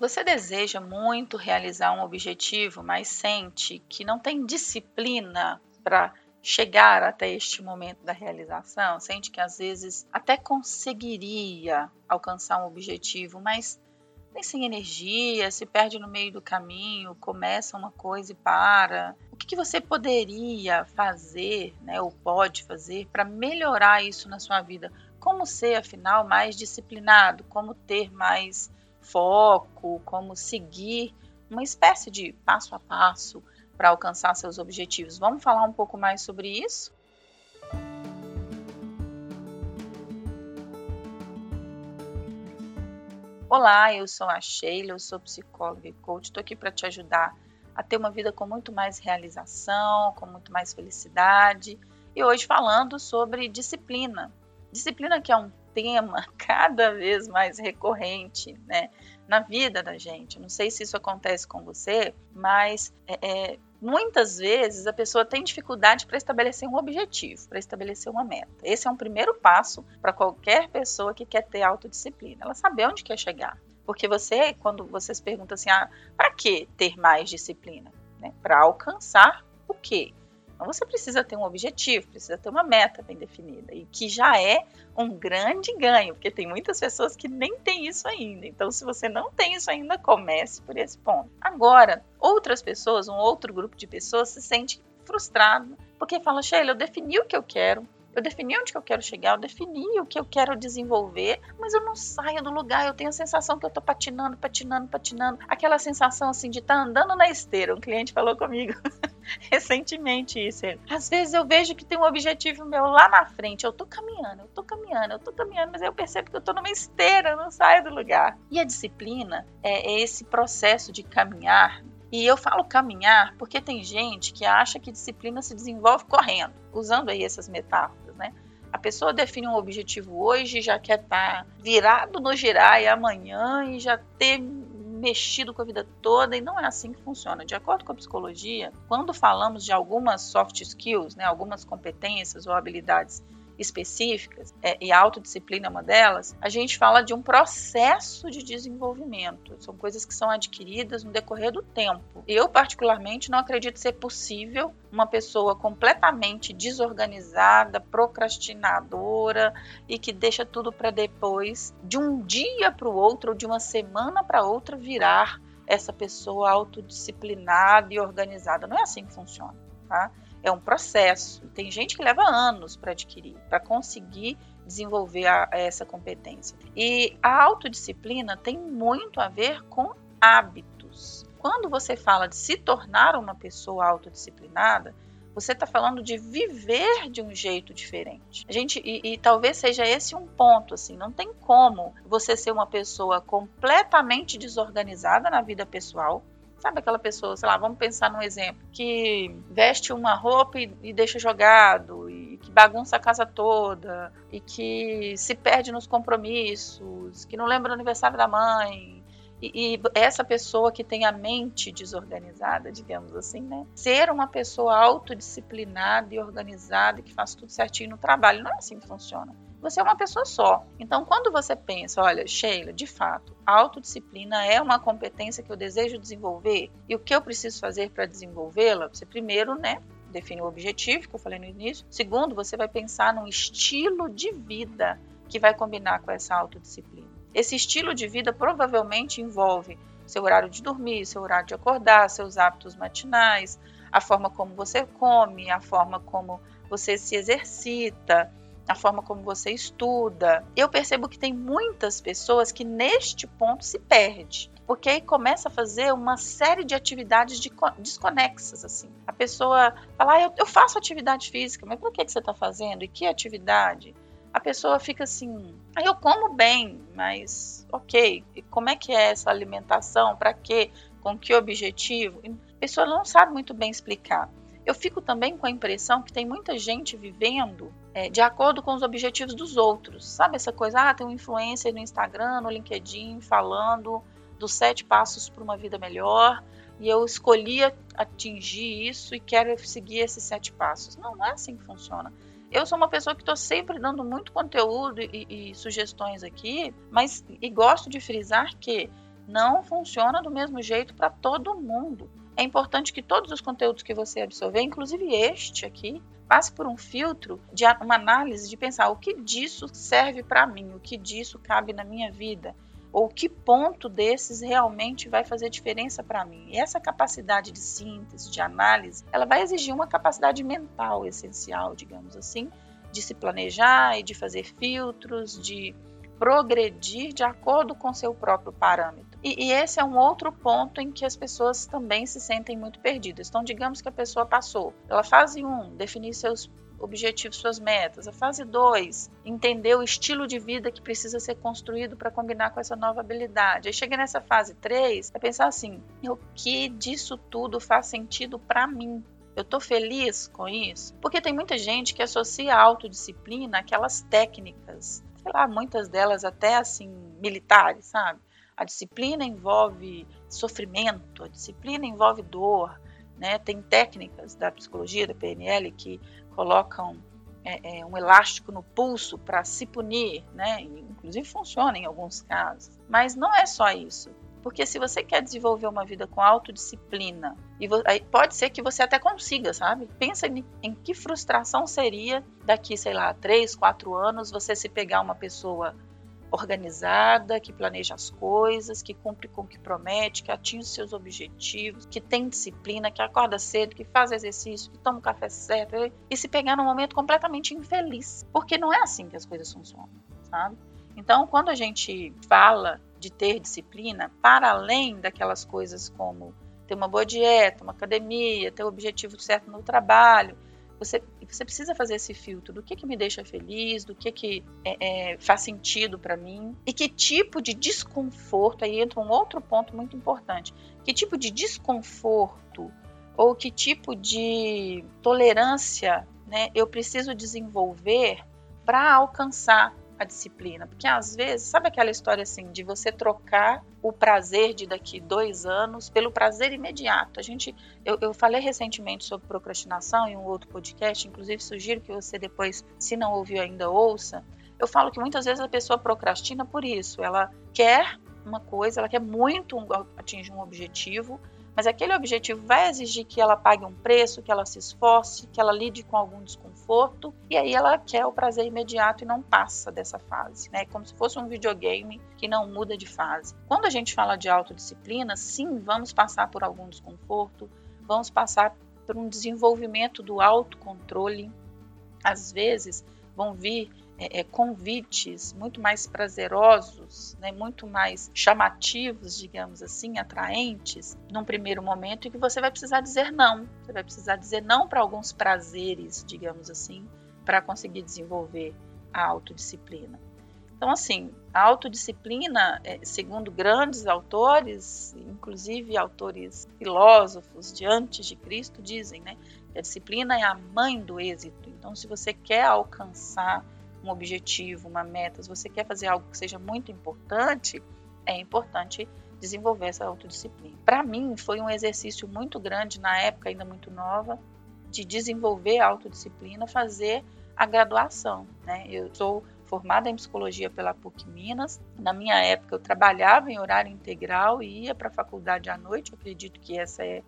Você deseja muito realizar um objetivo, mas sente que não tem disciplina para chegar até este momento da realização? Sente que às vezes até conseguiria alcançar um objetivo, mas tem sem energia, se perde no meio do caminho, começa uma coisa e para. O que, você poderia fazer, né, ou pode fazer, para melhorar isso na sua vida? Como ser, afinal, mais disciplinado? Como ter mais foco, como seguir uma espécie de passo a passo para alcançar seus objetivos. Vamos falar um pouco mais sobre isso? Olá, eu sou a Sheila, eu sou psicóloga e coach. Estou aqui para te ajudar a ter uma vida com muito mais realização, com muito mais felicidade. E hoje falando sobre disciplina. Disciplina que é um tema cada vez mais recorrente né, na vida da gente. Não sei se isso acontece com você, mas é, é, muitas vezes a pessoa tem dificuldade para estabelecer um objetivo, para estabelecer uma meta. Esse é um primeiro passo para qualquer pessoa que quer ter autodisciplina. Ela saber onde quer chegar. Porque você, quando vocês perguntam assim, ah, para que ter mais disciplina? Né? Para alcançar o quê? Então você precisa ter um objetivo, precisa ter uma meta bem definida e que já é um grande ganho, porque tem muitas pessoas que nem têm isso ainda. Então, se você não tem isso ainda, comece por esse ponto. Agora, outras pessoas, um outro grupo de pessoas se sente frustrado porque fala, Sheila, eu defini o que eu quero, eu defini onde que eu quero chegar, eu defini o que eu quero desenvolver, mas eu não saio do lugar. Eu tenho a sensação que eu tô patinando, patinando, patinando. Aquela sensação assim de estar tá andando na esteira. Um cliente falou comigo recentemente isso. Às vezes eu vejo que tem um objetivo meu lá na frente. Eu tô caminhando, eu tô caminhando, eu tô caminhando, mas aí eu percebo que eu tô numa esteira, eu não saio do lugar. E a disciplina é, esse processo de caminhar e eu falo caminhar porque tem gente que acha que disciplina se desenvolve correndo, usando aí essas metáforas, né? A pessoa define um objetivo hoje, já quer estar tá virado no girar e amanhã e já ter mexido com a vida toda e não é assim que funciona. De acordo com a psicologia, quando falamos de algumas soft skills, né, algumas competências ou habilidades específicas, é, e a autodisciplina é uma delas, a gente fala de um processo de desenvolvimento. São coisas que são adquiridas no decorrer do tempo. Eu, particularmente, não acredito ser possível uma pessoa completamente desorganizada, procrastinadora e que deixa tudo para depois, de um dia para o outro ou de uma semana para outra, virar essa pessoa autodisciplinada e organizada. Não é assim que funciona, tá? É um processo. Tem gente que leva anos para adquirir, para conseguir desenvolver a, essa competência. E a autodisciplina tem muito a ver com hábitos. Quando você fala de se tornar uma pessoa autodisciplinada, você está falando de viver de um jeito diferente. A gente e, e, talvez seja esse um ponto assim. Não tem como você ser uma pessoa completamente desorganizada na vida pessoal Sabe aquela pessoa, sei lá, vamos pensar num exemplo, que veste uma roupa e, e deixa jogado, e que bagunça a casa toda, e que se perde nos compromissos, que não lembra o aniversário da mãe, e, e, essa pessoa que tem a mente desorganizada, digamos assim, né? Ser uma pessoa autodisciplinada e organizada que faz tudo certinho no trabalho. Não é assim que funciona você é uma pessoa só. Então, quando você pensa, olha, Sheila, de fato, a autodisciplina é uma competência que eu desejo desenvolver e o que eu preciso fazer para desenvolvê-la, você primeiro, né, define o objetivo, que eu falei no início. Segundo, você vai pensar num estilo de vida que vai combinar com essa autodisciplina. Esse estilo de vida provavelmente envolve seu horário de dormir, seu horário de acordar, seus hábitos matinais, a forma como você come, a forma como você se exercita, a forma como você estuda. Eu percebo que tem muitas pessoas que neste ponto se perde, porque aí começa a fazer uma série de atividades de, desconexas assim. A pessoa fala: ah, eu, eu, faço atividade física, mas por que, que você está fazendo? E que atividade? A pessoa fica assim: ah, eu como bem, mas ok, e como é que é essa alimentação? Para quê? Com que objetivo? A pessoa não sabe muito bem explicar. Eu fico também com a impressão que tem muita gente vivendo é, de acordo com os objetivos dos outros. Sabe essa coisa? Ah, tem um influencer no Instagram, no LinkedIn, falando dos sete passos para uma vida melhor e eu escolhi atingir isso e quero seguir esses sete passos. Não, não é assim que funciona. Eu sou uma pessoa que estou sempre dando muito conteúdo e, e, sugestões aqui, mas e gosto de frisar que não funciona do mesmo jeito para todo mundo. É importante que todos os conteúdos que você absorver, inclusive este aqui, passe por um filtro de uma análise de pensar o que disso serve para mim, o que disso cabe na minha vida, ou que ponto desses realmente vai fazer diferença para mim. E essa capacidade de síntese, de análise, ela vai exigir uma capacidade mental essencial, digamos assim, de se planejar e de fazer filtros, de progredir de acordo com seu próprio parâmetro. E, e, esse é um outro ponto em que as pessoas também se sentem muito perdidas. Então, digamos que a pessoa passou pela fase 1, definir seus objetivos, suas metas. A fase 2, entender o estilo de vida que precisa ser construído para combinar com essa nova habilidade. Aí chega nessa fase 3, é pensar assim: o que disso tudo faz sentido para mim? Eu estou feliz com isso? Porque tem muita gente que associa a autodisciplina àquelas técnicas sei lá, muitas delas até assim militares, sabe? A disciplina envolve sofrimento, a disciplina envolve dor, né? Tem técnicas da psicologia, da PNL, que colocam é, é, um elástico no pulso para se punir, né? Inclusive funciona em alguns casos. Mas não é só isso. Porque se você quer desenvolver uma vida com autodisciplina, e pode ser que você até consiga, sabe? Pensa em, em que frustração seria daqui, sei lá, três, quatro anos, você se pegar uma pessoa organizada, que planeja as coisas, que cumpre com o que promete, que atinge os seus objetivos, que tem disciplina, que acorda cedo, que faz exercício, que toma o café certo, e se pegar num momento completamente infeliz. Porque não é assim que as coisas funcionam, sabe? Então, quando a gente fala de ter disciplina, para além daquelas coisas como ter uma boa dieta, uma academia, ter o objetivo certo no trabalho, você, você precisa fazer esse filtro do que, que me deixa feliz, do que, que é, é, faz sentido para mim e que tipo de desconforto, aí entra um outro ponto muito importante, que tipo de desconforto ou que tipo de tolerância né, eu preciso desenvolver para alcançar a disciplina. Porque às vezes, sabe aquela história assim, de você trocar o prazer de daqui dois anos pelo prazer imediato? A gente, eu, eu falei recentemente sobre procrastinação em um outro podcast, inclusive sugiro que você depois, se não ouviu ainda, ouça. Eu falo que muitas vezes a pessoa procrastina por isso. Ela quer uma coisa, ela quer muito atingir um objetivo, mas aquele objetivo vai exigir que ela pague um preço, que ela se esforce, que ela lide com algum desconforto, e aí ela quer o prazer imediato e não passa dessa fase, né? Como se fosse um videogame que não muda de fase. Quando a gente fala de autodisciplina, sim, vamos passar por algum desconforto, vamos passar por um desenvolvimento do autocontrole. Às vezes vão vir é, é, convites muito mais prazerosos, né, muito mais chamativos, digamos assim, atraentes, num primeiro momento, e que você vai precisar dizer não. Você vai precisar dizer não para alguns prazeres, digamos assim, para conseguir desenvolver a autodisciplina. Então, assim, a autodisciplina, é, segundo grandes autores, inclusive autores filósofos de antes de Cristo, dizem né, que a disciplina é a mãe do êxito. Então, se você quer alcançar um objetivo, uma meta, se você quer fazer algo que seja muito importante, é importante desenvolver essa autodisciplina. Para mim, foi um exercício muito grande, na época ainda muito nova, de desenvolver a autodisciplina, fazer a graduação. Né? Eu sou formada em psicologia pela PUC Minas. Na minha época, eu trabalhava em horário integral e ia para a faculdade à noite. Eu acredito que essa é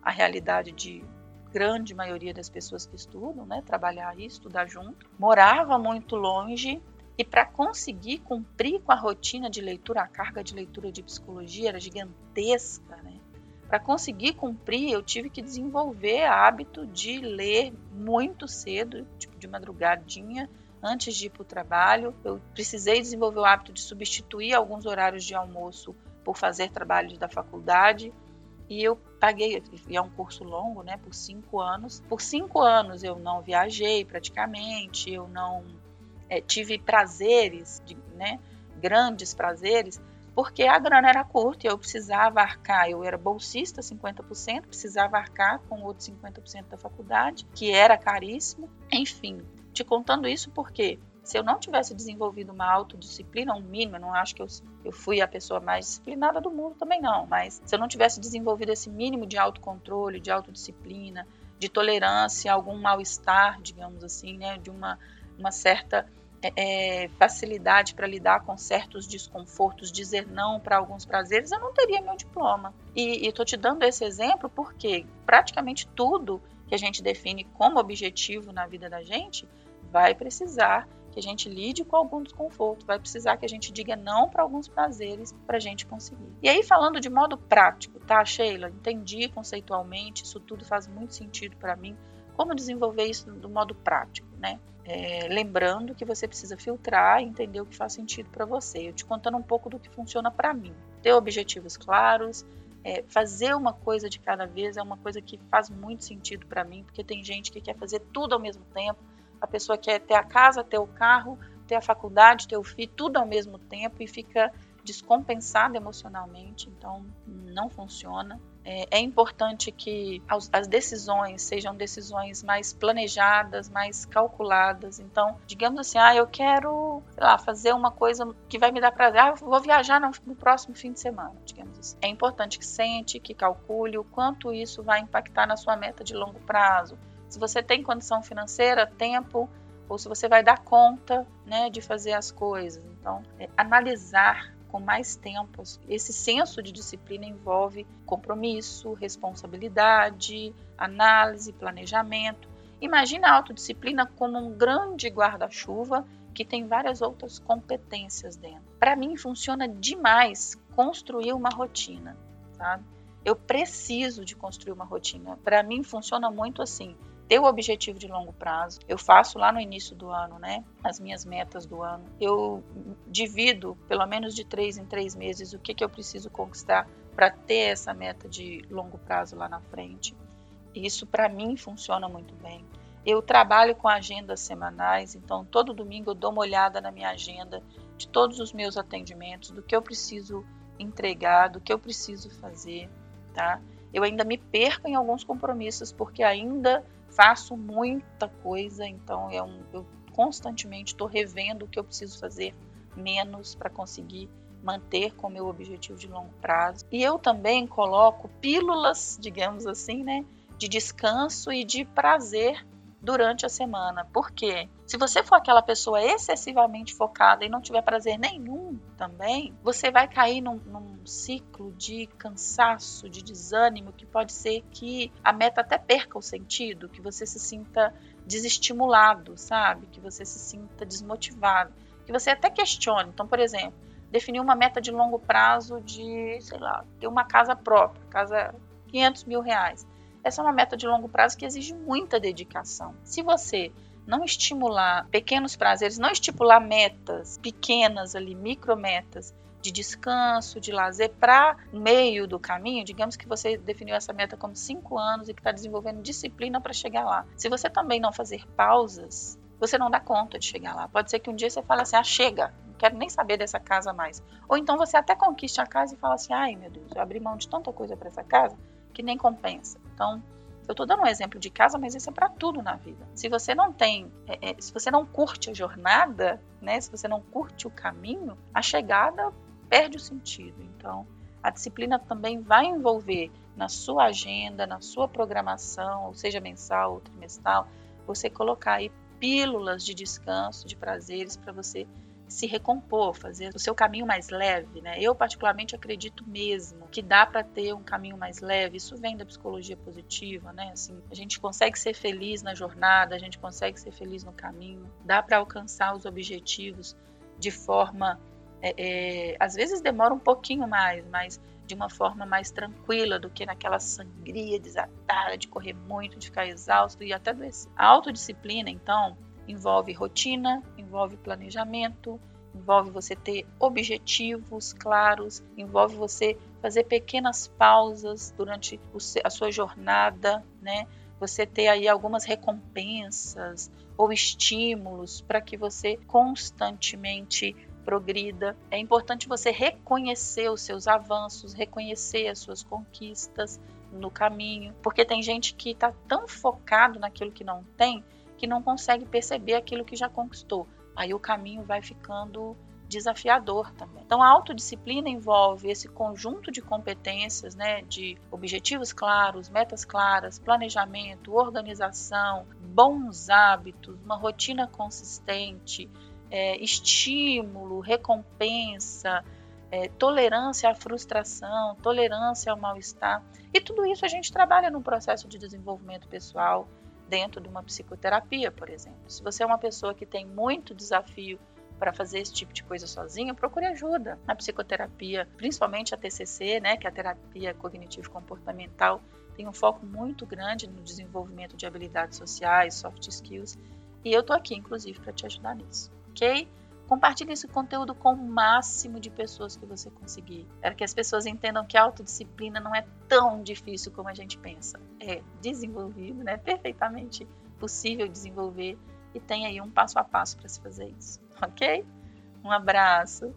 a realidade de grande maioria das pessoas que estudam, né, trabalhar e estudar junto, morava muito longe e para conseguir cumprir com a rotina de leitura, a carga de leitura de psicologia era gigantesca, né? Para conseguir cumprir, eu tive que desenvolver hábito de ler muito cedo, tipo de madrugadinha, antes de ir para o trabalho. Eu precisei desenvolver o hábito de substituir alguns horários de almoço por fazer trabalhos da faculdade. E eu paguei, e é um curso longo, né, por cinco anos. Por cinco anos eu não viajei praticamente, eu não é, tive prazeres, de, né, grandes prazeres, porque a grana era curta e eu precisava arcar. Eu era bolsista 50%, precisava arcar com outros 50% da faculdade, que era caríssimo. Enfim, te contando isso porque se eu não tivesse desenvolvido uma autodisciplina, um mínimo, eu não acho que eu, eu fui a pessoa mais disciplinada do mundo também não, mas se eu não tivesse desenvolvido esse mínimo de autocontrole, de autodisciplina, de tolerância a algum mal-estar, digamos assim, né, de uma, uma certa é, é facilidade para lidar com certos desconfortos, dizer não para alguns prazeres, eu não teria meu diploma. E estou te dando esse exemplo porque praticamente tudo que a gente define como objetivo na vida da gente vai precisar que a gente lide com algum desconforto, vai precisar que a gente diga não para alguns prazeres para a gente conseguir. E aí, falando de modo prático, tá, Sheila? Entendi conceitualmente, isso tudo faz muito sentido para mim. Como desenvolver isso do modo prático, né? É, lembrando que você precisa filtrar e entender o que faz sentido para você. Eu te contando um pouco do que funciona para mim. Ter objetivos claros, é, fazer uma coisa de cada vez é uma coisa que faz muito sentido para mim, porque tem gente que quer fazer tudo ao mesmo tempo a pessoa quer ter a casa, ter o carro, ter a faculdade, ter o filho, tudo ao mesmo tempo e fica descompensada emocionalmente, então não funciona. É, é importante que as, decisões sejam decisões mais planejadas, mais calculadas. Então, digamos assim, ah, eu quero, sei lá, fazer uma coisa que vai me dar prazer. Ah, vou viajar no, no próximo fim de semana, digamos assim. É importante que sente, que calcule o quanto isso vai impactar na sua meta de longo prazo se você tem condição financeira, tempo, ou se você vai dar conta né, de fazer as coisas. Então, é, analisar com mais tempo. Esse senso de disciplina envolve compromisso, responsabilidade, análise, planejamento. Imagina a autodisciplina como um grande guarda-chuva que tem várias outras competências dentro. Para mim funciona demais construir uma rotina, sabe? Eu preciso de construir uma rotina. Para mim funciona muito assim ter o objetivo de longo prazo. Eu faço lá no início do ano, né? As minhas metas do ano. Eu divido pelo menos de três em três meses o que, que eu preciso conquistar para ter essa meta de longo prazo lá na frente. Isso para mim funciona muito bem. Eu trabalho com agendas semanais, então todo domingo eu dou uma olhada na minha agenda de todos os meus atendimentos, do que eu preciso entregar, do que eu preciso fazer, tá? Eu ainda me perco em alguns compromissos porque ainda faço muita coisa, então eu, eu constantemente estou revendo o que eu preciso fazer menos para conseguir manter com meu objetivo de longo prazo. E eu também coloco pílulas, digamos assim, né, de descanso e de prazer durante a semana. Por quê? Se você for aquela pessoa excessivamente focada e não tiver prazer nenhum também, você vai cair num, num, ciclo de cansaço, de desânimo, que pode ser que a meta até perca o sentido, que você se sinta desestimulado, sabe? Que você se sinta desmotivado, que você até questione. Então, por exemplo, definir uma meta de longo prazo de, sei lá, ter uma casa própria, casa 500 mil reais essa é uma meta de longo prazo que exige muita dedicação. Se você não estimular pequenos prazeres, não estipular metas pequenas ali, micrometas de descanso, de lazer para meio do caminho, digamos que você definiu essa meta como cinco anos e que está desenvolvendo disciplina para chegar lá. Se você também não fazer pausas, você não dá conta de chegar lá. Pode ser que um dia você fale assim, ah, chega, não quero nem saber dessa casa mais. Ou então você até conquiste a casa e fala assim, ai meu Deus, eu abri mão de tanta coisa para essa casa que nem compensa. Então, eu estou dando um exemplo de casa, mas isso é para tudo na vida. Se você não tem, é, é, se você não curte a jornada, né, se você não curte o caminho, a chegada perde o sentido. Então, a disciplina também vai envolver na sua agenda, na sua programação, ou seja mensal ou trimestral, você colocar aí pílulas de descanso, de prazeres para você se recompor, fazer o seu caminho mais leve, né? Eu particularmente acredito mesmo que dá para ter um caminho mais leve. Isso vem da psicologia positiva, né? Assim, a gente consegue ser feliz na jornada, a gente consegue ser feliz no caminho. Dá para alcançar os objetivos de forma, é, é, às vezes demora um pouquinho mais, mas de uma forma mais tranquila do que naquela sangria desatada de correr muito, de ficar exausto e até adoecer. A autodisciplina, então, envolve rotina, envolve planejamento, envolve você ter objetivos claros, envolve você fazer pequenas pausas durante a sua jornada, né? Você ter aí algumas recompensas ou estímulos para que você constantemente progrida. É importante você reconhecer os seus avanços, reconhecer as suas conquistas no caminho, porque tem gente que está tão focado naquilo que não tem que não consegue perceber aquilo que já conquistou. Aí o caminho vai ficando desafiador também. Então a autodisciplina envolve esse conjunto de competências, né, de objetivos claros, metas claras, planejamento, organização, bons hábitos, uma rotina consistente, é, estímulo, recompensa, é, tolerância à frustração, tolerância ao mal-estar. E tudo isso a gente trabalha num processo de desenvolvimento pessoal dentro de uma psicoterapia, por exemplo. Se você é uma pessoa que tem muito desafio para fazer esse tipo de coisa sozinho, procure ajuda. A psicoterapia, principalmente a TCC, né, que é a terapia cognitivo comportamental, tem um foco muito grande no desenvolvimento de habilidades sociais, soft skills, e eu tô aqui inclusive para te ajudar nisso, OK? Compartilhe esse conteúdo com o máximo de pessoas que você conseguir. Quero que as pessoas entendam que a autodisciplina não é tão difícil como a gente pensa. É desenvolvido, né? Perfeitamente possível desenvolver e tem aí um passo a passo para se fazer isso, ok? Um abraço.